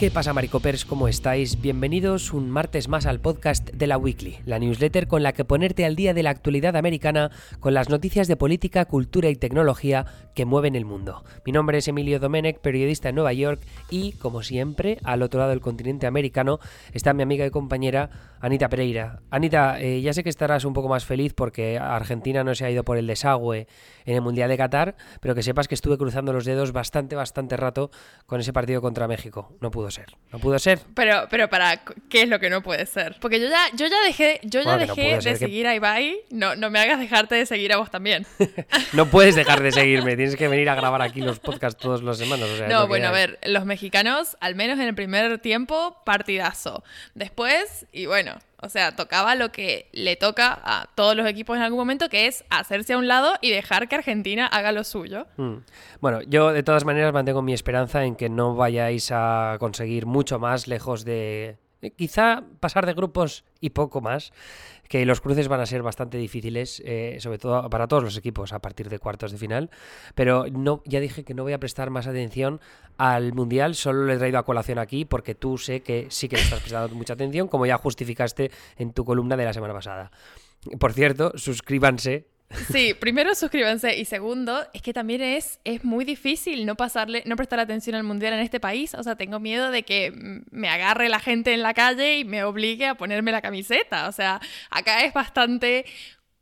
¿Qué pasa, Maricopers? ¿Cómo estáis? Bienvenidos un martes más al podcast de la Weekly, la newsletter con la que ponerte al día de la actualidad americana con las noticias de política, cultura y tecnología que mueven el mundo. Mi nombre es Emilio Domenech, periodista en Nueva York, y, como siempre, al otro lado del continente americano está mi amiga y compañera Anita Pereira. Anita, eh, ya sé que estarás un poco más feliz porque Argentina no se ha ido por el desagüe en el Mundial de Qatar, pero que sepas que estuve cruzando los dedos bastante, bastante rato con ese partido contra México. No pudo ser. No pudo ser. Pero, pero para qué es lo que no puede ser. Porque yo ya, yo ya dejé, yo ya dejé de seguir a Ibai. No, no me hagas dejarte de seguir a vos también. no puedes dejar de seguirme. Tienes que venir a grabar aquí los podcasts todas las semanas. no, bueno, a ver, los mexicanos, al menos en el primer tiempo, partidazo. Después, y bueno, o sea, tocaba lo que le toca a todos los equipos en algún momento, que es hacerse a un lado y dejar que Argentina haga lo suyo. Mm. Bueno, yo de todas maneras mantengo mi esperanza en que no vayáis a conseguir mucho más lejos de... Quizá pasar de grupos y poco más que los cruces van a ser bastante difíciles, eh, sobre todo para todos los equipos a partir de cuartos de final. Pero no, ya dije que no voy a prestar más atención al Mundial, solo le he traído a colación aquí porque tú sé que sí que le estás prestando mucha atención, como ya justificaste en tu columna de la semana pasada. Por cierto, suscríbanse Sí, primero suscríbanse y segundo, es que también es, es muy difícil no pasarle, no prestar atención al mundial en este país. O sea, tengo miedo de que me agarre la gente en la calle y me obligue a ponerme la camiseta. O sea, acá es bastante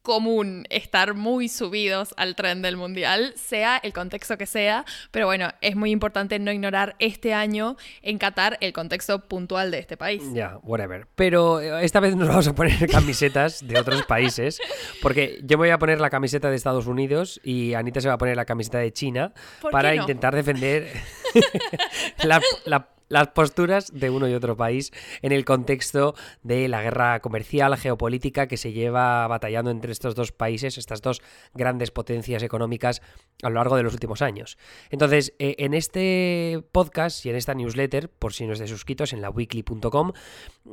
común estar muy subidos al tren del mundial, sea el contexto que sea, pero bueno, es muy importante no ignorar este año en Qatar el contexto puntual de este país. Ya, whatever. Pero eh, esta vez nos vamos a poner camisetas de otros países, porque yo me voy a poner la camiseta de Estados Unidos y Anita se va a poner la camiseta de China para intentar defender la, la las posturas de uno y otro país en el contexto de la guerra comercial, geopolítica que se lleva batallando entre estos dos países, estas dos grandes potencias económicas a lo largo de los últimos años. Entonces, eh, en este podcast y en esta newsletter, por si no estáis suscritos en la weekly.com,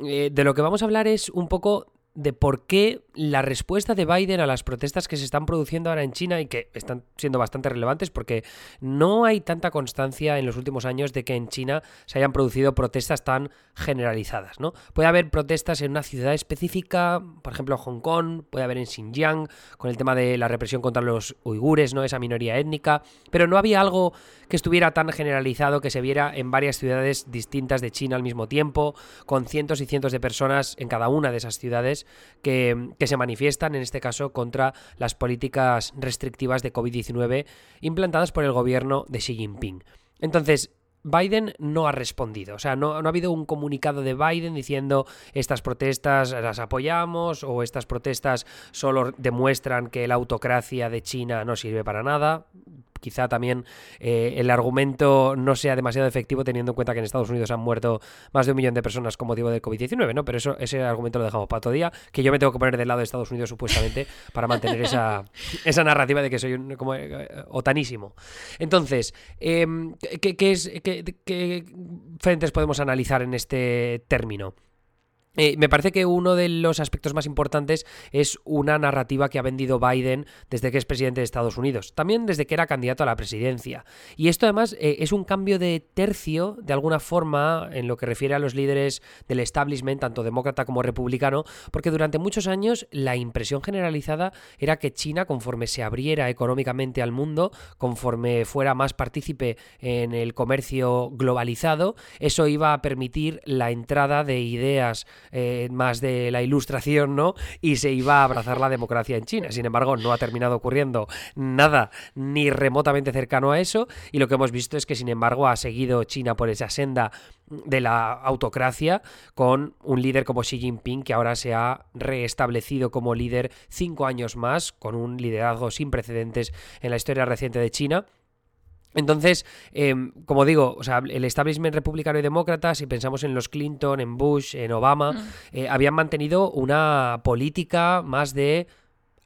eh, de lo que vamos a hablar es un poco de por qué la respuesta de Biden a las protestas que se están produciendo ahora en China y que están siendo bastante relevantes porque no hay tanta constancia en los últimos años de que en China se hayan producido protestas tan generalizadas, ¿no? Puede haber protestas en una ciudad específica, por ejemplo Hong Kong, puede haber en Xinjiang con el tema de la represión contra los uigures, ¿no? Esa minoría étnica, pero no había algo que estuviera tan generalizado que se viera en varias ciudades distintas de China al mismo tiempo, con cientos y cientos de personas en cada una de esas ciudades que, se manifiestan, en este caso, contra las políticas restrictivas de COVID-19 implantadas por el gobierno de Xi Jinping. Entonces, Biden no ha respondido. O sea, no, no, ha habido un comunicado de Biden diciendo estas protestas las apoyamos o estas protestas solo demuestran que la autocracia de China no sirve para nada quizá también eh, el argumento no sea demasiado efectivo teniendo en cuenta que en Estados Unidos han muerto más de un millón de personas con motivo del COVID-19, ¿no? Pero eso, ese argumento lo dejamos para otro día, que yo me tengo que poner del lado de Estados Unidos supuestamente para mantener esa, esa narrativa de que soy un como, eh, otanísimo. Entonces, em, ¿qué, es, qué frentes podemos analizar en este término? Eh, me parece que uno de los aspectos más importantes es una narrativa que ha vendido Biden desde que es presidente de Estados Unidos, también desde que era candidato a la presidencia. Y esto además eh, es un cambio de tercio, de alguna forma, en lo que refiere a los líderes del establishment, tanto demócrata como republicano, porque durante muchos años la impresión generalizada era que China, conforme se abriera económicamente al mundo, conforme fuera más partícipe en el comercio globalizado, eso iba a permitir la entrada de ideas eh, más de la ilustración, ¿no? Y se iba a abrazar la democracia en China. Sin embargo, no ha terminado ocurriendo nada ni remotamente cercano a eso. Y lo que hemos visto es que, sin embargo, ha seguido China por esa senda de la autocracia con un líder como Xi Jinping que ahora se ha restablecido como líder cinco años más con un liderazgo sin precedentes en la historia reciente de China entonces, em, como digo, o sea, el establishment republicano y demócrata, si pensamos en los Clinton, en Bush, en Obama, mm. eh, habían mantenido una política más de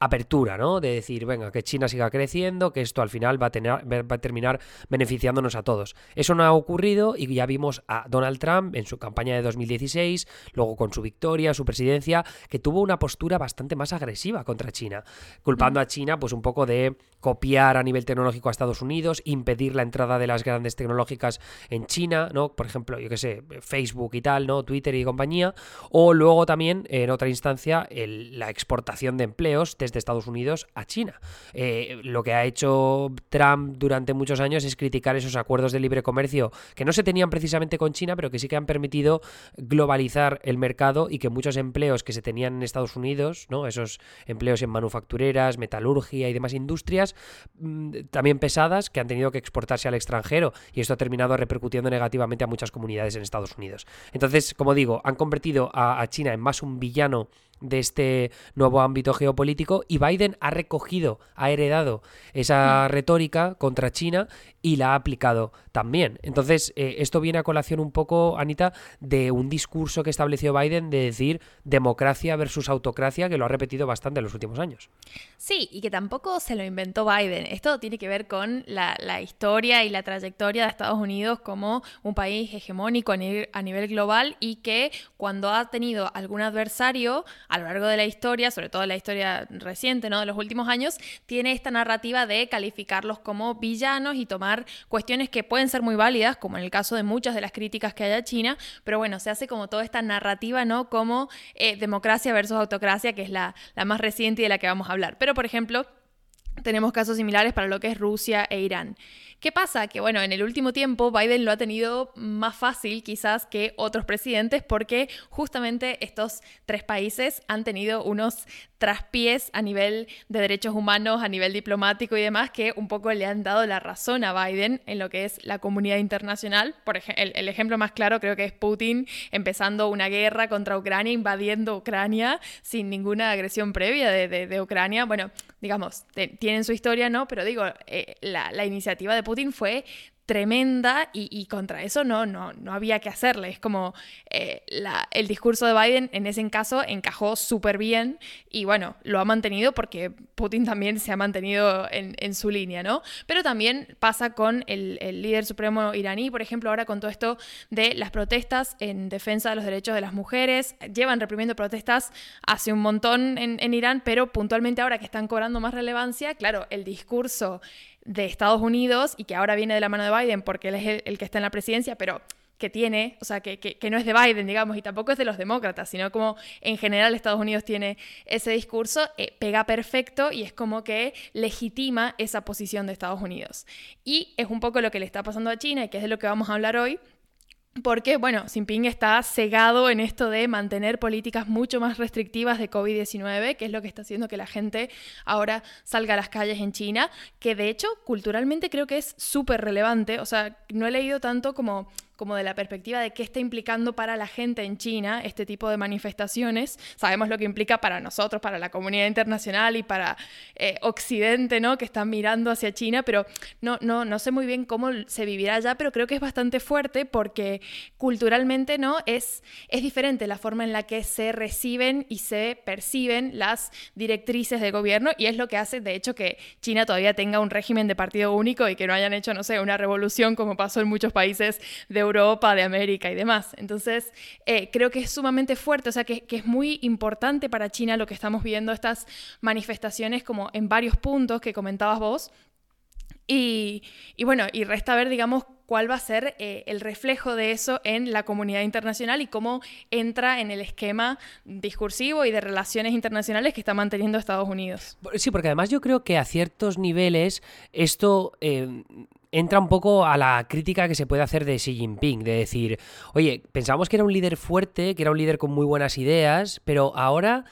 apertura, ¿no? De decir, venga, que China siga creciendo, que esto al final va a, tener, va a terminar beneficiándonos a todos. Eso no ha ocurrido y ya vimos a Donald Trump en su campaña de 2016, luego con su victoria, su presidencia, que tuvo una postura bastante más agresiva contra China, culpando a China pues un poco de copiar a nivel tecnológico a Estados Unidos, impedir la entrada de las grandes tecnológicas en China, ¿no? Por ejemplo, yo que sé, Facebook y tal, ¿no? Twitter y compañía, o luego también, en otra instancia, la exportación de empleos desde Estados Unidos a China. Eh, lo que ha hecho Trump durante muchos años es criticar esos acuerdos de libre comercio que no se tenían precisamente con China, pero que sí que han permitido globalizar el mercado y que muchos empleos que se tenían en Estados Unidos, ¿no? Esos empleos en manufactureras, metalurgia y demás industrias, mm, también pesadas, que han tenido que exportarse al extranjero y esto ha terminado repercutiendo negativamente a muchas comunidades en Estados Unidos. Entonces, como digo, han convertido a China en más un villano de este nuevo ámbito geopolítico y Biden ha recogido, ha heredado esa mm. retórica contra China y la ha aplicado también. Entonces, eh, esto viene a colación un poco, Anita, de un discurso que estableció Biden de decir democracia versus autocracia, que lo ha repetido bastante en los últimos años. Sí, y que tampoco se lo inventó Biden. Esto tiene que ver con la, historia y la trayectoria de Estados Unidos como un país hegemónico a nivel, global y que cuando ha tenido algún adversario a lo largo de la historia, sobre todo la historia reciente, ¿no? de los últimos años, tiene esta narrativa de calificarlos como villanos y tomar cuestiones que pueden ser muy válidas, como en el caso de muchas de las críticas que hay a China, pero bueno, se hace como toda esta narrativa, ¿no? Como eh, democracia versus autocracia, que es la, la más reciente y de la que vamos a hablar. Pero, por ejemplo, tenemos casos similares para lo que es Rusia e Irán. ¿Qué pasa? Que bueno, en el último tiempo Biden lo ha tenido más fácil quizás que otros presidentes porque justamente estos tres países han tenido unos traspiés a nivel de derechos humanos, a nivel diplomático y demás, que un poco le han dado la razón a Biden en lo que es la comunidad internacional. Por ejemplo, el, ejemplo más claro creo que es Putin empezando una guerra contra Ucrania, invadiendo Ucrania sin ninguna agresión previa de, Ucrania. Bueno, digamos, tienen su historia, ¿no? Pero digo, eh, la, la iniciativa de Putin fue tremenda y, contra eso no, no, no había que hacerle. Es como eh, el discurso de Biden en ese caso encajó súper bien y bueno, lo ha mantenido porque Putin también se ha mantenido en, su línea, ¿no? Pero también pasa con el, líder supremo iraní, por ejemplo, ahora con todo esto de las protestas en defensa de los derechos de las mujeres. Llevan reprimiendo protestas hace un montón en, en Irán, pero puntualmente ahora que están cobrando más relevancia, claro, el discurso de Estados Unidos y que ahora viene de la mano de Biden porque él es el, que está en la presidencia, pero que tiene, o sea, que, que, no es de Biden, digamos, y tampoco es de los demócratas, sino como en general Estados Unidos tiene ese discurso, eh, pega perfecto y es como que legitima esa posición de Estados Unidos. Y es un poco lo que le está pasando a China y que es de lo que vamos a hablar hoy, porque, bueno, Jinping está cegado en esto de mantener políticas mucho más restrictivas de COVID-19, que es lo que está haciendo que la gente ahora salga a las calles en China, que de hecho culturalmente creo que es súper relevante. O sea, no he leído tanto como como de la perspectiva de qué está implicando para la gente en China este tipo de manifestaciones. Sabemos lo que implica para nosotros, para la comunidad internacional y para eh, Occidente, ¿no? Que están mirando hacia China, pero no, no, no sé muy bien cómo se vivirá allá, pero creo que es bastante fuerte porque culturalmente, ¿no? Es, es diferente la forma en la que se reciben y se perciben las directrices de gobierno y es lo que hace, de hecho, que China todavía tenga un régimen de partido único y que no hayan hecho, no sé, una revolución como pasó en muchos países de Europa, de América y demás. Entonces, eh, creo que es sumamente fuerte, o sea, que, es muy importante para China lo que estamos viendo, estas manifestaciones como en varios puntos que comentabas vos. Y, bueno, y resta ver, digamos, cuál va a ser eh, el reflejo de eso en la comunidad internacional y cómo entra en el esquema discursivo y de relaciones internacionales que está manteniendo Estados Unidos. Sí, porque además yo creo que a ciertos niveles esto... Eh, entra un poco a la crítica que se puede hacer de Xi Jinping, de decir, oye, pensamos que era un líder fuerte, que era un líder con muy buenas ideas, pero ahora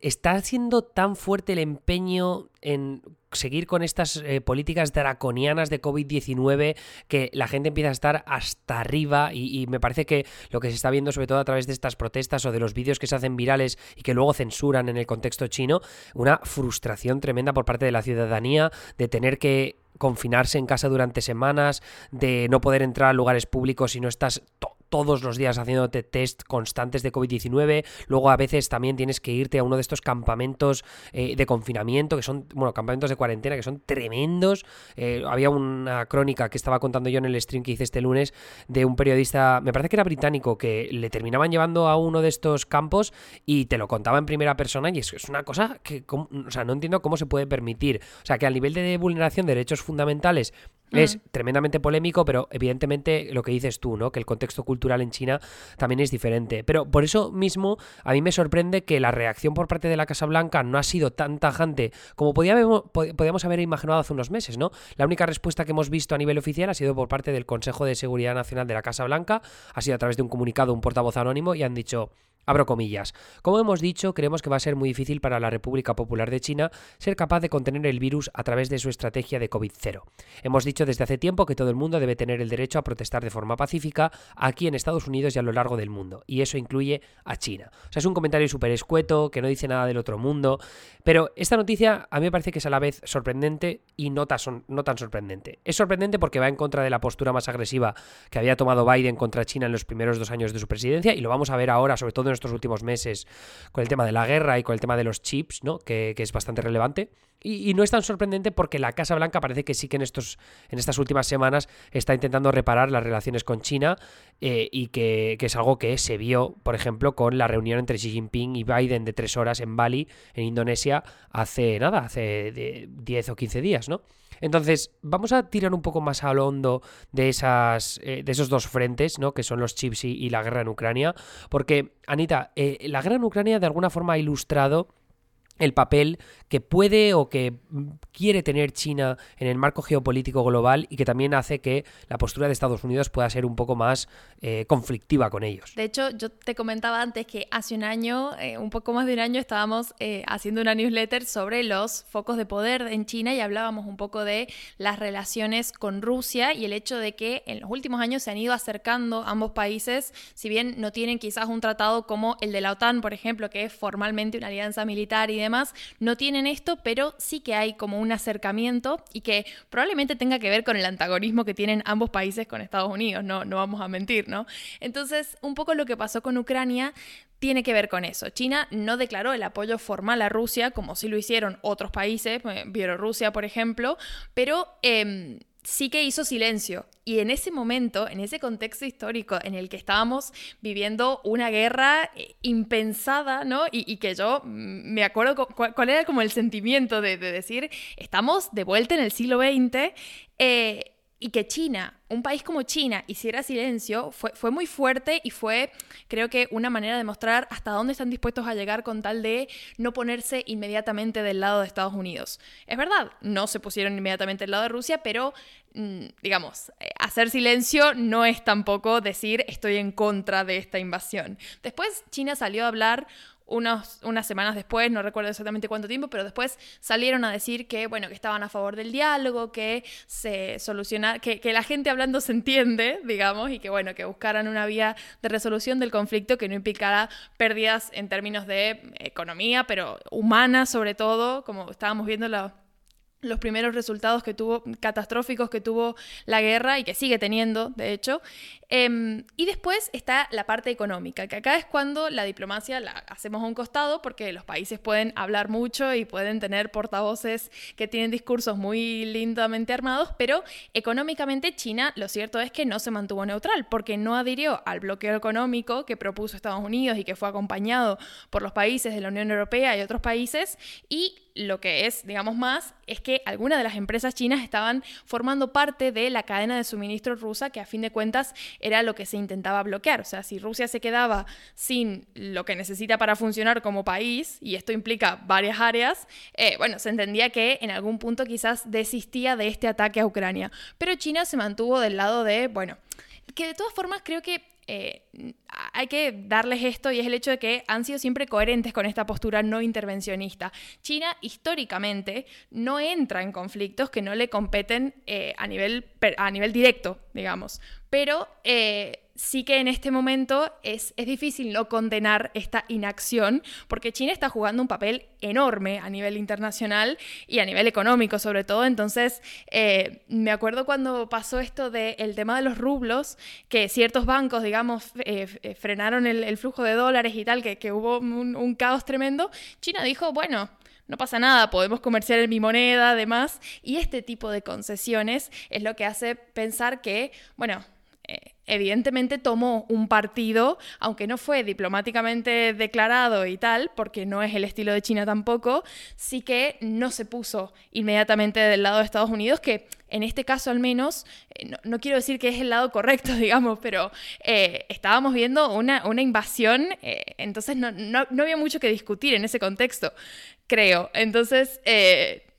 está siendo tan fuerte el empeño en seguir con estas eh, políticas draconianas de COVID-19 que la gente empieza a estar hasta arriba y, me parece que lo que se está viendo sobre todo a través de estas protestas o de los vídeos que se hacen virales y que luego censuran en el contexto chino, una frustración tremenda por parte de la ciudadanía de tener que confinarse en casa durante semanas, de no poder entrar a lugares públicos si no estás todos los días haciéndote test constantes de COVID-19. Luego a veces también tienes que irte a uno de estos campamentos eh, de confinamiento, que son, bueno, campamentos de cuarentena, que son tremendos. Eh, había una crónica que estaba contando yo en el stream que hice este lunes de un periodista, me parece que era británico, que le terminaban llevando a uno de estos campos y te lo contaba en primera persona y es, es una cosa que, o sea, no entiendo cómo se puede permitir. O sea, que al nivel de vulneración de derechos fundamentales es tremendamente polémico, pero evidentemente lo que dices tú, ¿no? Que el contexto cultural en China también es diferente. Pero por eso mismo a mí me sorprende que la reacción por parte de la Casa Blanca no ha sido tan tajante como podíamos haber imaginado hace unos meses, ¿no? La única respuesta que hemos visto a nivel oficial ha sido por parte del Consejo de Seguridad Nacional de la Casa Blanca, ha sido a través de un comunicado, un portavoz anónimo, y han dicho, Abro comillas. Como hemos dicho, creemos que va a ser muy difícil para la República Popular de China ser capaz de contener el virus a través de su estrategia de COVID-0. Hemos dicho desde hace tiempo que todo el mundo debe tener el derecho a protestar de forma pacífica aquí en Estados Unidos y a lo largo del mundo, y eso incluye a China. O sea, es un comentario súper escueto, que no dice nada del otro mundo, pero esta noticia a mí me parece que es a la vez sorprendente y no tan, sorprendente. Es sorprendente porque va en contra de la postura más agresiva que había tomado Biden contra China en los primeros dos años de su presidencia, y lo vamos a ver ahora, sobre todo en estos últimos meses con el tema de la guerra y con el tema de los chips, ¿no? Que, es bastante relevante. Y, no es tan sorprendente porque la Casa Blanca parece que sí que en, estos, en estas últimas semanas está intentando reparar las relaciones con China eh, y que, es algo que se vio, por ejemplo, con la reunión entre Xi Jinping y Biden de tres horas en Bali, en Indonesia, hace nada, hace 10 o 15 días, ¿no? Entonces, vamos a tirar un poco más al hondo de, esas, eh, de esos dos frentes, ¿no? Que son los chips y, la guerra en Ucrania. Porque, Anita, eh, la guerra en Ucrania de alguna forma ha ilustrado el papel que puede o que quiere tener China en el marco geopolítico global y que también hace que la postura de Estados Unidos pueda ser un poco más eh, conflictiva con ellos. De hecho, yo te comentaba antes que hace un año, eh, un poco más de un año, estábamos eh, haciendo una newsletter sobre los focos de poder en China y hablábamos un poco de las relaciones con Rusia y el hecho de que en los últimos años se han ido acercando ambos países, si bien no tienen quizás un tratado como el de la OTAN, por ejemplo, que es formalmente una alianza militar y no tienen esto, pero sí que hay como un acercamiento y que probablemente tenga que ver con el antagonismo que tienen ambos países con Estados Unidos, no, no vamos a mentir, ¿no? Entonces, un poco lo que pasó con Ucrania tiene que ver con eso. China no declaró el apoyo formal a Rusia, como sí lo hicieron otros países, eh, Bielorrusia, por ejemplo, pero... Em, sí que hizo silencio. Y en ese momento, en ese contexto histórico en el que estábamos viviendo una guerra eh, impensada, ¿no? Y, que yo me acuerdo cuál, era como el sentimiento de, decir, estamos de vuelta en el siglo XX. Y que China, un país como China, hiciera silencio, fue, fue, muy fuerte y fue, creo que, una manera de mostrar hasta dónde están dispuestos a llegar con tal de no ponerse inmediatamente del lado de Estados Unidos. Es verdad, no se pusieron inmediatamente del lado de Rusia, pero, mm, digamos, eh, hacer silencio no es tampoco decir estoy en contra de esta invasión. Después China salió a hablar unas semanas después, no recuerdo exactamente cuánto tiempo, pero después salieron a decir que, bueno, que estaban a favor del diálogo, que se soluciona, que, que, la gente hablando se entiende, digamos, y que, bueno, que buscaran una vía de resolución del conflicto que no implicara pérdidas en términos de economía, pero humana sobre todo, como estábamos viendo la los primeros resultados que tuvo, catastróficos que tuvo la guerra y que sigue teniendo, de hecho. Em, y después está la parte económica, que acá es cuando la diplomacia la hacemos a un costado porque los países pueden hablar mucho y pueden tener portavoces que tienen discursos muy lindamente armados, pero económicamente China lo cierto es que no se mantuvo neutral porque no adhirió al bloqueo económico que propuso Estados Unidos y que fue acompañado por los países de la Unión Europea y otros países y lo que es, digamos más, es que algunas de las empresas chinas estaban formando parte de la cadena de suministro rusa que a fin de cuentas era lo que se intentaba bloquear. O sea, si Rusia se quedaba sin lo que necesita para funcionar como país, y esto implica varias áreas, eh, bueno, se entendía que en algún punto quizás desistía de este ataque a Ucrania. Pero China se mantuvo del lado de, bueno, que de todas formas creo que eh, hay que darles esto y es el hecho de que han sido siempre coherentes con esta postura no intervencionista. China históricamente no entra en conflictos que no le competen eh, a, nivel, a nivel directo, digamos. Pero eh, sí que en este momento es, es, difícil no condenar esta inacción, porque China está jugando un papel enorme a nivel internacional y a nivel económico sobre todo. Entonces, eh, me acuerdo cuando pasó esto del tema de los rublos, que ciertos bancos, digamos, eh, frenaron el, flujo de dólares y tal, que, hubo un, caos tremendo, China dijo, bueno, no pasa nada, podemos comerciar en mi moneda, además, y este tipo de concesiones es lo que hace pensar que, bueno, evidentemente tomó un partido, aunque no fue diplomáticamente declarado y tal, porque no es el estilo de China tampoco, sí que no se puso inmediatamente del lado de Estados Unidos, que en este caso al menos, eh, no, quiero decir que es el lado correcto, digamos, pero eh, estábamos viendo una, invasión, eh, entonces no, había mucho que discutir en ese contexto, creo. Entonces,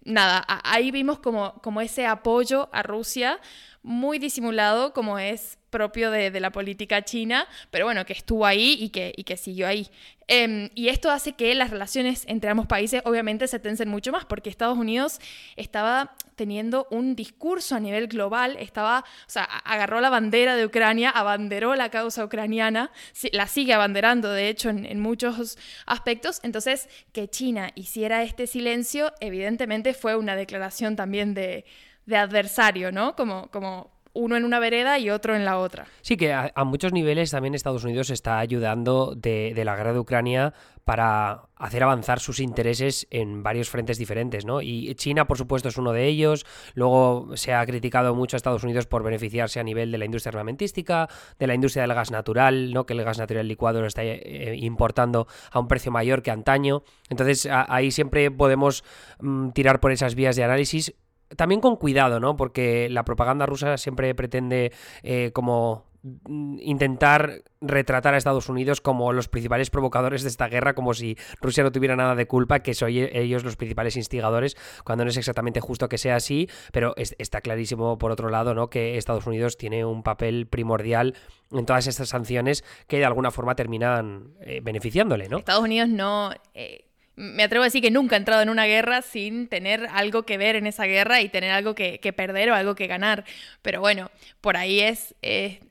nada, ahí vimos como, como ese apoyo a Rusia muy disimulado, como es propio de, la política china, pero bueno, que estuvo ahí y que, y que siguió ahí. Em, y esto hace que las relaciones entre ambos países obviamente se tensen mucho más, porque Estados Unidos estaba teniendo un discurso a nivel global, estaba, o sea, agarró la bandera de Ucrania, abanderó la causa ucraniana, la sigue abanderando, de hecho, en, en muchos aspectos. Entonces, que China hiciera este silencio, evidentemente fue una declaración también de, de adversario, ¿no? Como, como uno en una vereda y otro en la otra. Sí, que a, muchos niveles también Estados Unidos está ayudando de, la guerra de Ucrania para hacer avanzar sus intereses en varios frentes diferentes, ¿no? Y China, por supuesto, es uno de ellos. Luego se ha criticado mucho a Estados Unidos por beneficiarse a nivel de la industria armamentística, de la industria del gas natural, ¿no? Que el gas natural licuado lo está eh, importando a un precio mayor que antaño. Entonces, ahí siempre podemos mm, tirar por esas vías de análisis también con cuidado, ¿no? Porque la propaganda rusa siempre pretende eh, como mm, intentar retratar a Estados Unidos como los principales provocadores de esta guerra, como si Rusia no tuviera nada de culpa, que son ellos los principales instigadores, cuando no es exactamente justo que sea así, pero está clarísimo por otro lado, ¿no? Que Estados Unidos tiene un papel primordial en todas estas sanciones que de alguna forma terminan eh, beneficiándole, ¿no? Estados Unidos no eh, me atrevo a decir que nunca he entrado en una guerra sin tener algo que ver en esa guerra y tener algo que, perder o algo que ganar. Pero bueno, por ahí es,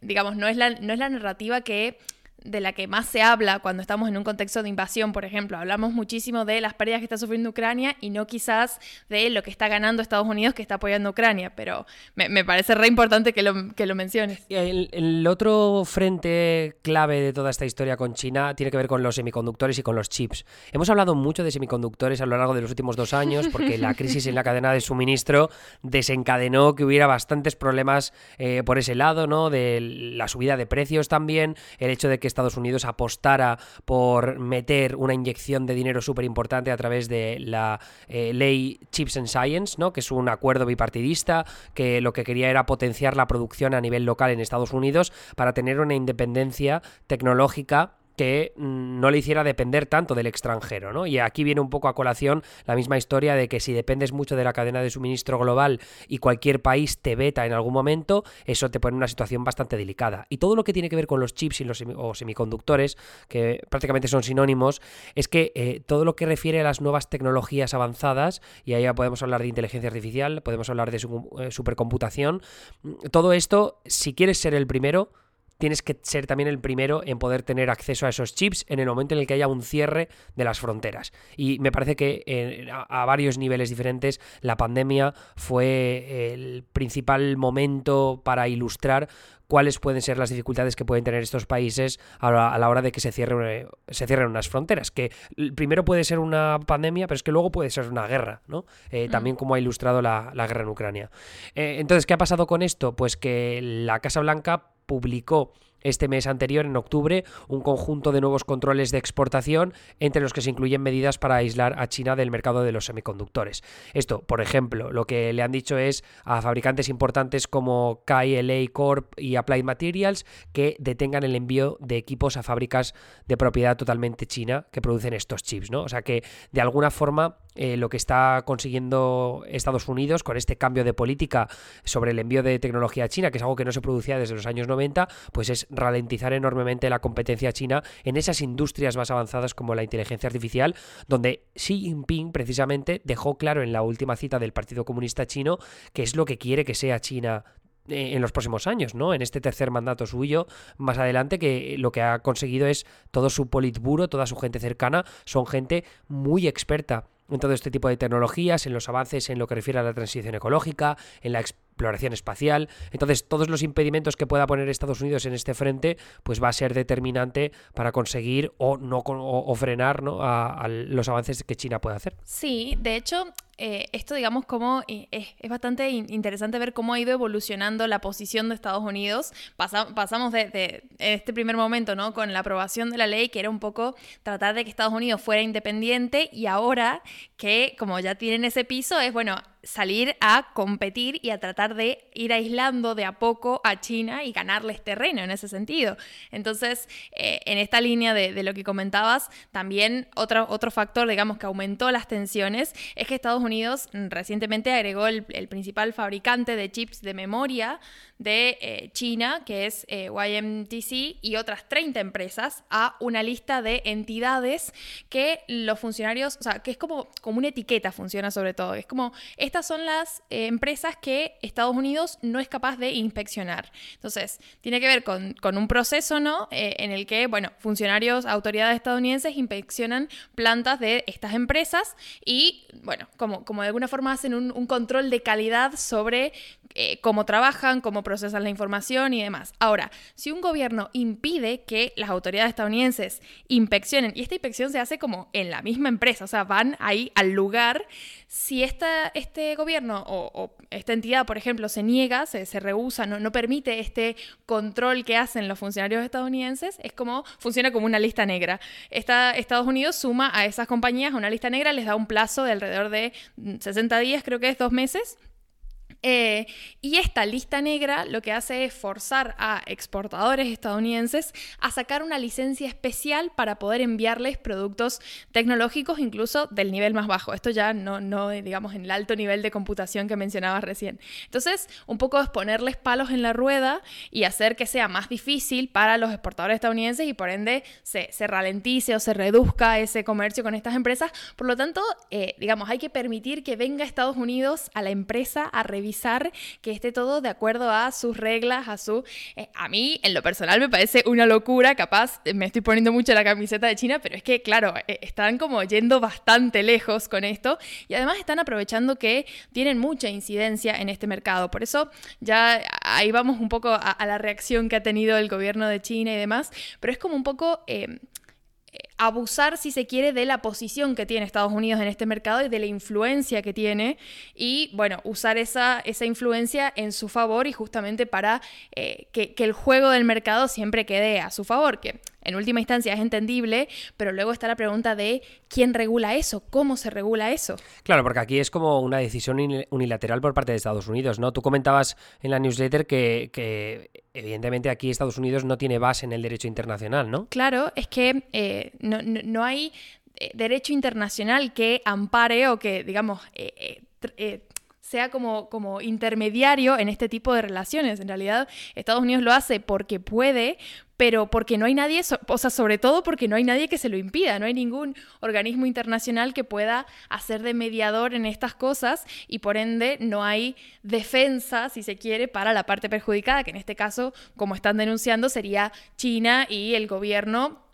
digamos, no es, la, no es la narrativa que de la que más se habla cuando estamos en un contexto de invasión, por ejemplo. Hablamos muchísimo de las pérdidas que está sufriendo Ucrania y no quizás de lo que está ganando Estados Unidos que está apoyando a Ucrania, pero me, parece re importante que lo, que lo menciones. El, el, otro frente clave de toda esta historia con China tiene que ver con los semiconductores y con los chips. Hemos hablado mucho de semiconductores a lo largo de los últimos dos años porque la crisis en la cadena de suministro desencadenó que hubiera bastantes problemas eh, por ese lado, ¿no? De la subida de precios también, el hecho de que Estados Unidos apostara por meter una inyección de dinero súper importante a través de la eh, ley Chips and Science, ¿no? que es un acuerdo bipartidista que lo que quería era potenciar la producción a nivel local en Estados Unidos para tener una independencia tecnológica que no le hiciera depender tanto del extranjero, ¿no? Y aquí viene un poco a colación la misma historia de que si dependes mucho de la cadena de suministro global y cualquier país te veta en algún momento, eso te pone en una situación bastante delicada. Y todo lo que tiene que ver con los chips y los o semiconductores, que prácticamente son sinónimos, es que eh, todo lo que refiere a las nuevas tecnologías avanzadas, y ahí ya podemos hablar de inteligencia artificial, podemos hablar de eh, supercomputación, todo esto, si quieres ser el primero, tienes que ser también el primero en poder tener acceso a esos chips en el momento en el que haya un cierre de las fronteras. Y me parece que eh, a, varios niveles diferentes la pandemia fue el principal momento para ilustrar cuáles pueden ser las dificultades que pueden tener estos países a la, hora de que se, cierre, se cierren unas fronteras. Que primero puede ser una pandemia, pero es que luego puede ser una guerra, ¿no? Eh, también como ha ilustrado la, guerra en Ucrania. Eh, entonces, ¿qué ha pasado con esto? Pues que la Casa Blanca publicó este mes anterior, en octubre, un conjunto de nuevos controles de exportación, entre los que se incluyen medidas para aislar a China del mercado de los semiconductores. Esto, por ejemplo, lo que le han dicho es a fabricantes importantes como KLA Corp y Applied Materials que detengan el envío de equipos a fábricas de propiedad totalmente china que producen estos chips, ¿no? O sea que de alguna forma eh, lo que está consiguiendo Estados Unidos con este cambio de política sobre el envío de tecnología a China, que es algo que no se producía desde los años 90, pues es ralentizar enormemente la competencia china en esas industrias más avanzadas como la inteligencia artificial, donde Xi Jinping precisamente dejó claro en la última cita del Partido Comunista Chino que es lo que quiere que sea China eh, en los próximos años, ¿no? En este tercer mandato suyo, más adelante, que lo que ha conseguido es todo su politburo, toda su gente cercana, son gente muy experta en todo este tipo de tecnologías, en los avances en lo que refiere a la transición ecológica, en la exploración espacial. Entonces, todos los impedimentos que pueda poner Estados Unidos en este frente, pues va a ser determinante para conseguir o no o, frenar a, los avances que China puede hacer. Sí, de hecho, eh, esto, digamos, como eh, es, bastante interesante ver cómo ha ido evolucionando la posición de Estados Unidos. pasamos de, este primer momento, ¿no? Con la aprobación de la ley, que era un poco tratar de que Estados Unidos fuera independiente, y ahora que, como ya tienen ese piso, es bueno salir a competir y a tratar de ir aislando de a poco a China y ganarles terreno en ese sentido. Entonces, eh, en esta línea de, lo que comentabas, también otro, otro factor, digamos, que aumentó las tensiones es que Estados Unidos recientemente agregó el, principal fabricante de chips de memoria de eh, China, que es eh, YMTC, y otras 30 empresas a una lista de entidades que los funcionarios, o sea, que es como, como una etiqueta funciona sobre todo. Es como, son las eh, empresas que Estados Unidos no es capaz de inspeccionar. Entonces, tiene que ver con, con un proceso, ¿no? en el que, bueno, funcionarios, autoridades estadounidenses inspeccionan plantas de estas empresas y, bueno, como, como de alguna forma hacen un, un control de calidad sobre cómo trabajan, cómo procesan la información y demás. Ahora, si un gobierno impide que las autoridades estadounidenses inspeccionen, y esta inspección se hace como en la misma empresa, o sea, van ahí al lugar, si esta, este gobierno o, esta entidad, por ejemplo, se niega, se, se rehúsa, no, no permite este control que hacen los funcionarios estadounidenses, es como, funciona como una lista negra. Esta, Estados Unidos suma a esas compañías a una lista negra, les da un plazo de alrededor de 60 días, creo que es dos meses, eh, y esta lista negra lo que hace es forzar a exportadores estadounidenses a sacar una licencia especial para poder enviarles productos tecnológicos incluso del nivel más bajo. Esto ya no, no digamos, en el alto nivel de computación que mencionabas recién. Entonces, un poco es ponerles palos en la rueda y hacer que sea más difícil para los exportadores estadounidenses y por ende se, se ralentice o se reduzca ese comercio con estas empresas. Por lo tanto, eh, digamos, hay que permitir que venga Estados Unidos a la empresa a revisar que esté todo de acuerdo a sus reglas, a su... Eh, a mí, en lo personal, me parece una locura, capaz me estoy poniendo mucho la camiseta de China, pero es que, claro, eh, están como yendo bastante lejos con esto y además están aprovechando que tienen mucha incidencia en este mercado. Por eso ya ahí vamos un poco a, la reacción que ha tenido el gobierno de China y demás, pero es como un poco... Eh, abusar, si se quiere, de la posición que tiene Estados Unidos en este mercado y de la influencia que tiene y, bueno, usar esa, esa influencia en su favor y justamente para eh, que, que, el juego del mercado siempre quede a su favor, que en última instancia es entendible, pero luego está la pregunta de quién regula eso, cómo se regula eso. Claro, porque aquí es como una decisión unilateral por parte de Estados Unidos, ¿no? Tú comentabas en la newsletter que, que evidentemente aquí Estados Unidos no tiene base en el derecho internacional, ¿no? Claro, es que eh, no, hay eh, derecho internacional que ampare o que, digamos, eh, sea como, como intermediario en este tipo de relaciones. En realidad, Estados Unidos lo hace porque puede, pero porque no hay nadie, o sea, sobre todo porque no hay nadie que se lo impida, no hay ningún organismo internacional que pueda hacer de mediador en estas cosas y por ende no hay defensa, si se quiere, para la parte perjudicada, que en este caso, como están denunciando, sería China y el gobierno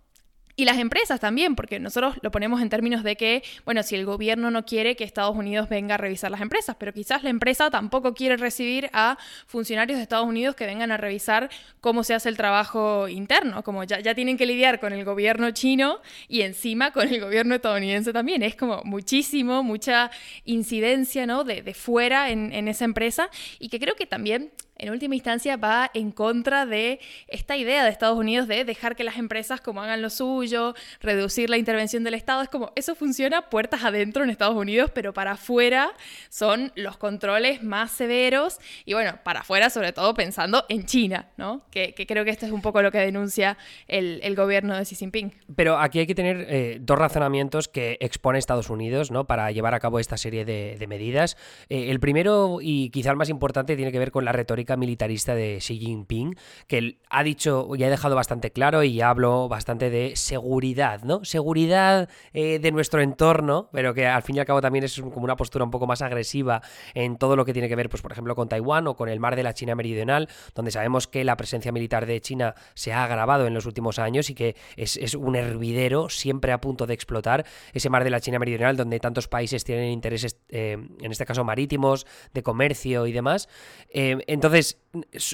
y las empresas también, porque nosotros lo ponemos en términos de que, bueno, si el gobierno no quiere que Estados Unidos venga a revisar las empresas, pero quizás la empresa tampoco quiere recibir a funcionarios de Estados Unidos que vengan a revisar cómo se hace el trabajo interno, como ya, ya tienen que lidiar con el gobierno chino y encima con el gobierno estadounidense también. Es como muchísimo, mucha incidencia, ¿no? De, de fuera en, en esa empresa y que creo que también en última instancia va en contra de esta idea de Estados Unidos de dejar que las empresas como hagan lo suyo, reducir la intervención del Estado. Es como, eso funciona puertas adentro en Estados Unidos, pero para afuera son los controles más severos y bueno, para afuera sobre todo pensando en China, ¿no? Que, creo que esto es un poco lo que denuncia el, gobierno de Xi Jinping. Pero aquí hay que tener eh, dos razonamientos que expone Estados Unidos, ¿no? Para llevar a cabo esta serie de, medidas. Eh, el primero y quizá el más importante tiene que ver con la retórica militarista de Xi Jinping, que ha dicho y ha dejado bastante claro y hablo bastante de seguridad, ¿no? Seguridad eh, de nuestro entorno, pero que al fin y al cabo también es como una postura un poco más agresiva en todo lo que tiene que ver, pues por ejemplo, con Taiwán o con el mar de la China Meridional, donde sabemos que la presencia militar de China se ha agravado en los últimos años y que es, un hervidero siempre a punto de explotar, ese mar de la China Meridional, donde tantos países tienen intereses, eh, en este caso marítimos, de comercio y demás. Eh, entonces,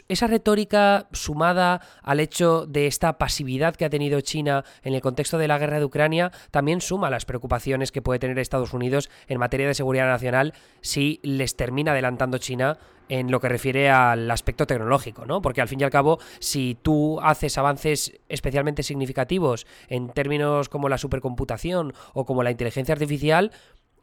esa retórica sumada al hecho de esta pasividad que ha tenido China en el contexto de la guerra de Ucrania también suma las preocupaciones que puede tener Estados Unidos en materia de seguridad nacional si les termina adelantando China en lo que refiere al aspecto tecnológico, ¿no? Porque al fin y al cabo, si tú haces avances especialmente significativos en términos como la supercomputación o como la inteligencia artificial,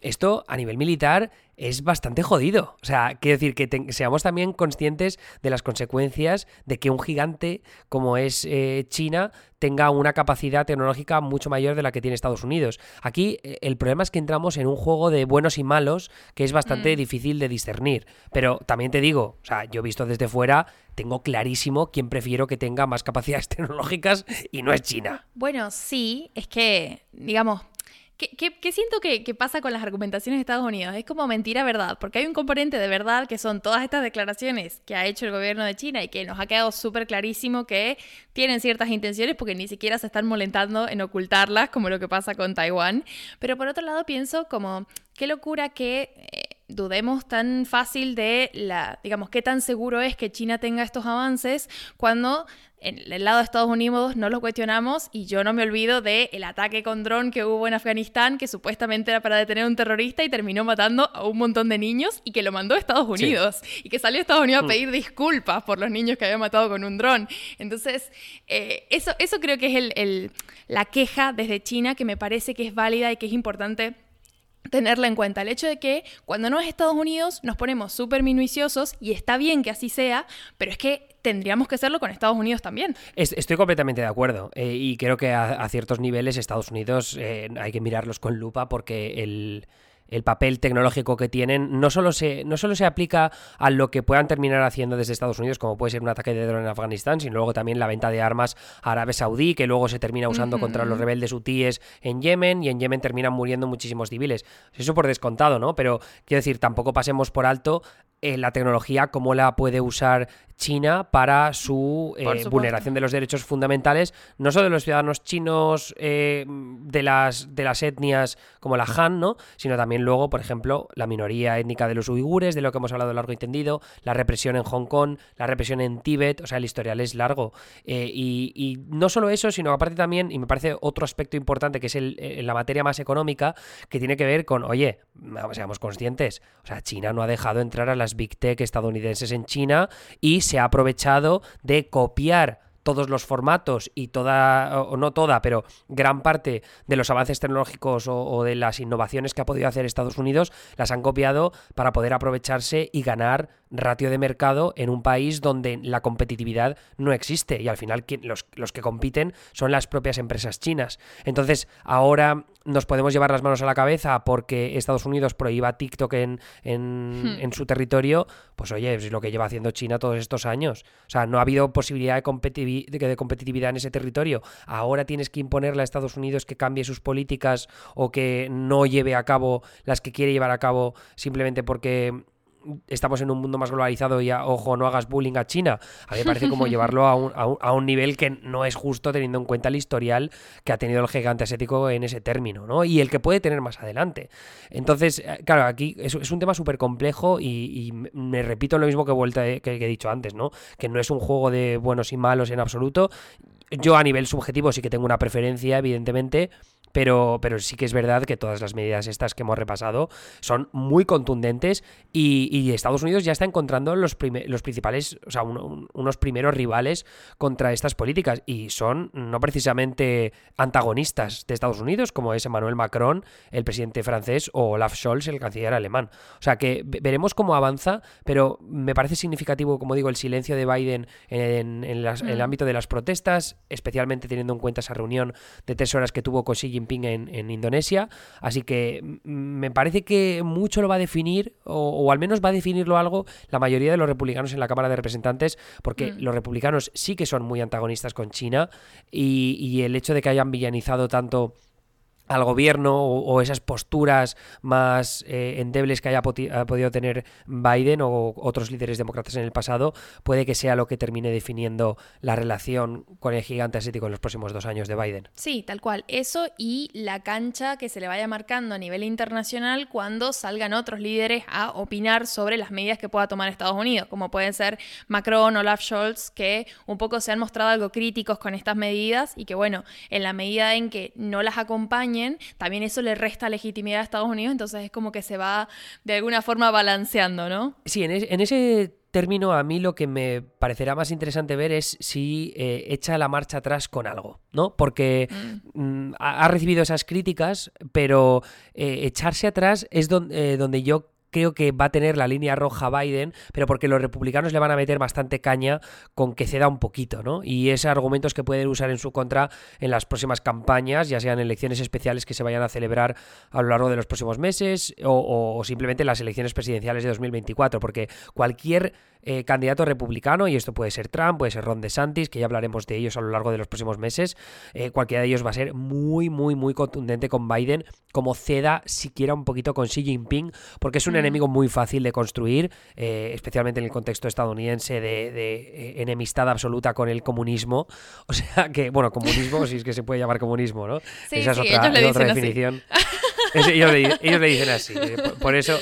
esto a nivel militar es bastante jodido. O sea, quiero decir que seamos también conscientes de las consecuencias de que un gigante como es eh, China tenga una capacidad tecnológica mucho mayor de la que tiene Estados Unidos. Aquí eh, el problema es que entramos en un juego de buenos y malos que es bastante mm. difícil de discernir. Pero también te digo, o sea, yo visto desde fuera, tengo clarísimo quién prefiero que tenga más capacidades tecnológicas y no es China. Bueno, sí, es que, digamos, ¿Qué, siento que, pasa con las argumentaciones de Estados Unidos? Es como mentira verdad, porque hay un componente de verdad que son todas estas declaraciones que ha hecho el gobierno de China y que nos ha quedado súper clarísimo que tienen ciertas intenciones porque ni siquiera se están molestando en ocultarlas, como lo que pasa con Taiwán. Pero por otro lado pienso como, qué locura que... Dudemos tan fácil de la, digamos, qué tan seguro es que China tenga estos avances cuando en el lado de Estados Unidos no lo cuestionamos y yo no me olvido del el ataque con dron que hubo en Afganistán, que supuestamente era para detener a un terrorista y terminó matando a un montón de niños y que lo mandó a Estados Unidos y que salió a Estados Unidos a mm. pedir disculpas por los niños que había matado con un dron. Entonces, eh, eso, eso creo que es el, el, la queja desde China que me parece que es válida y que es importante tenerla en cuenta. El hecho de que cuando no es Estados Unidos nos ponemos súper minuciosos y está bien que así sea, pero es que tendríamos que hacerlo con Estados Unidos también. Estoy completamente de acuerdo eh, y creo que a, ciertos niveles Estados Unidos eh, hay que mirarlos con lupa porque el el papel tecnológico que tienen no solo, se, no solo se aplica a lo que puedan terminar haciendo desde Estados Unidos, como puede ser un ataque de dron en Afganistán, sino luego también la venta de armas a Arabia Saudí, que luego se termina usando contra los rebeldes hutíes en Yemen, y en Yemen terminan muriendo muchísimos civiles. Eso por descontado, ¿no? Pero quiero decir, tampoco pasemos por alto eh, la tecnología, cómo la puede usar China para su eh, vulneración de los derechos fundamentales, no solo de los ciudadanos chinos eh, de, las, de las etnias como la Han, ¿no? sino también luego, por ejemplo, la minoría étnica de los uigures, de lo que hemos hablado largo y tendido, la represión en Hong Kong, la represión en Tíbet, o sea, el historial es largo. Eh, y, no solo eso, sino aparte también, y me parece otro aspecto importante, que es el, la materia más económica, que tiene que ver con, oye, seamos conscientes, o sea, China no ha dejado entrar a las Big Tech estadounidenses en China y se ha aprovechado de copiar todos los formatos y toda, o no toda, pero gran parte de los avances tecnológicos o, de las innovaciones que ha podido hacer Estados Unidos, las han copiado para poder aprovecharse y ganar ratio de mercado en un país donde la competitividad no existe y al final los, los que compiten son las propias empresas chinas. Entonces, ahora nos podemos llevar las manos a la cabeza porque Estados Unidos prohíba TikTok en, en, hmm. su territorio, pues oye, es lo que lleva haciendo China todos estos años. O sea, no ha habido posibilidad de, de competitividad en ese territorio. Ahora tienes que imponerle a Estados Unidos que cambie sus políticas o que no lleve a cabo las que quiere llevar a cabo simplemente porque estamos en un mundo más globalizado y, ojo, no hagas bullying a China. A mí me parece como llevarlo a un, a, un, nivel que no es justo teniendo en cuenta el historial que ha tenido el gigante asiático en ese término, ¿no? Y el que puede tener más adelante. Entonces, eh, claro, aquí es, un tema súper complejo y, me repito lo mismo que, vuelta, que, que he dicho antes, ¿no? Que no es un juego de buenos y malos en absoluto. Yo a nivel subjetivo sí que tengo una preferencia, evidentemente, pero, pero sí que es verdad que todas las medidas estas que hemos repasado son muy contundentes y, Estados Unidos ya está encontrando los, los principales, o sea, unos primeros rivales contra estas políticas y son no precisamente antagonistas de Estados Unidos, como es Emmanuel Macron, el presidente francés, o Olaf Scholz, el canciller alemán. O sea que veremos cómo avanza, pero me parece significativo, como digo, el silencio de Biden en, el mm. ámbito de las protestas, especialmente teniendo en cuenta esa reunión de tres horas que tuvo con Xi En, Indonesia. Así que me parece que mucho lo va a definir, o, al menos va a definirlo algo, la mayoría de los republicanos en la Cámara de Representantes, porque mm. los republicanos sí que son muy antagonistas con China y, y el hecho de que hayan villanizado tanto al gobierno o, esas posturas más eh, endebles que haya podido tener Biden o otros líderes demócratas en el pasado, puede que sea lo que termine definiendo la relación con el gigante asiático en los próximos dos años de Biden. Sí, tal cual. Eso y la cancha que se le vaya marcando a nivel internacional cuando salgan otros líderes a opinar sobre las medidas que pueda tomar Estados Unidos, como pueden ser Macron, Olaf Scholz, que un poco se han mostrado algo críticos con estas medidas y que bueno, en la medida en que no las también eso le resta legitimidad a Estados Unidos, entonces es como que se va de alguna forma balanceando, ¿no? Sí, en, ese término a mí lo que me parecerá más interesante ver es si eh, echa la marcha atrás con algo, ¿no? Porque mm. Mm, ha, recibido esas críticas, pero eh, echarse atrás es donde, eh, donde yo creo que va a tener la línea roja Biden, pero porque los republicanos le van a meter bastante caña con que ceda un poquito, ¿no? Y esos argumentos que pueden usar en su contra en las próximas campañas, ya sean elecciones especiales que se vayan a celebrar a lo largo de los próximos meses o, simplemente las elecciones presidenciales de 2024, porque cualquier eh, candidato republicano, y esto puede ser Trump, puede ser Ron DeSantis, que ya hablaremos de ellos a lo largo de los próximos meses, eh, cualquiera de ellos va a ser muy, muy, muy contundente con Biden, como ceda siquiera un poquito con Xi Jinping, porque es un mm. Enemigo muy fácil de construir, eh, especialmente en el contexto estadounidense de, enemistad absoluta con el comunismo. O sea que, bueno, comunismo, si es que se puede llamar comunismo, ¿no? Esa es otra, definición. ellos, le, dicen así. por eso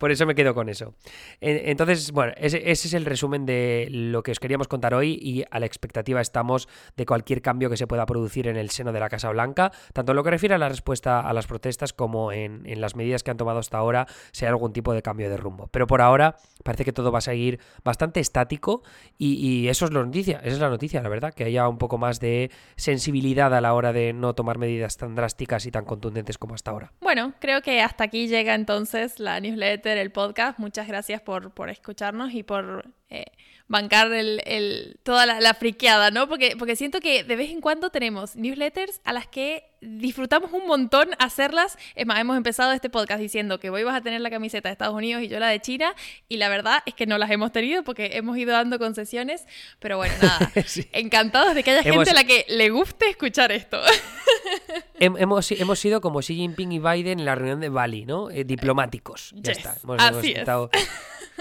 por eso me quedo con eso. Entonces, bueno, ese, es el resumen de lo que os queríamos contar hoy y a la expectativa estamos de cualquier cambio que se pueda producir en el seno de la Casa Blanca, tanto en lo que refiere a la respuesta a las protestas como en, las medidas que han tomado hasta ahora, sea algún tipo de cambio de rumbo. Pero por ahora parece que todo va a seguir bastante estático y, eso es la noticia, esa es la noticia, la verdad, que haya un poco más de sensibilidad a la hora de no tomar medidas tan drásticas y tan contundentes como hasta ahora. Bueno, creo que hasta aquí llega entonces la newsletter el podcast. Muchas gracias por, por escucharnos y por eh, bancar el, toda la, friqueada, ¿no? Porque, porque siento que de vez en cuando tenemos newsletters a las que disfrutamos un montón hacerlas. Es más, hemos empezado este podcast diciendo que hoy vas a tener la camiseta de Estados Unidos y yo la de China, y la verdad es que no las hemos tenido porque hemos ido dando concesiones, pero bueno, nada, encantados de que haya gente a la que le guste escuchar esto. hemos, hemos sido como Xi Jinping y Biden en la reunión de Bali, ¿no? Eh, diplomáticos. Ya está. Hemos, Así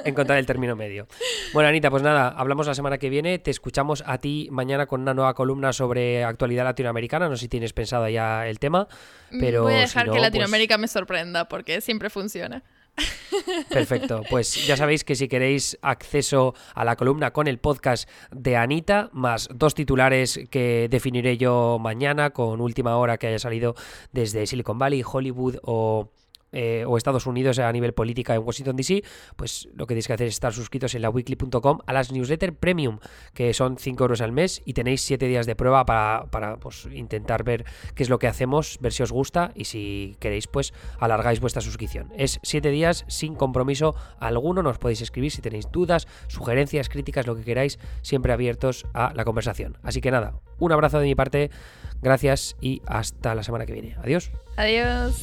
encontrar el término medio. Bueno, Anita, pues nada, hablamos la semana que viene. Te escuchamos a ti mañana con una nueva columna sobre actualidad latinoamericana. No sé si tienes pensado ya el tema, mm, pero. Voy a dejar que pues Latinoamérica me sorprenda porque siempre funciona. Perfecto, pues ya sabéis que si queréis acceso a la columna con el podcast de Anita, más dos titulares que definiré yo mañana con última hora que haya salido desde Silicon Valley, Hollywood o eh, o Estados Unidos a nivel política en Washington DC, pues lo que tenéis que hacer es estar suscritos en la weekly.com a las newsletter premium, que son 5 euros al mes y tenéis 7 días de prueba para, pues, intentar ver qué es lo que hacemos, ver si os gusta y si queréis, pues alargáis vuestra suscripción. Es 7 días sin compromiso alguno, nos podéis escribir si tenéis dudas, sugerencias, críticas, lo que queráis, siempre abiertos a la conversación. Así que nada, un abrazo de mi parte, gracias y hasta la semana que viene. Adiós. Adiós.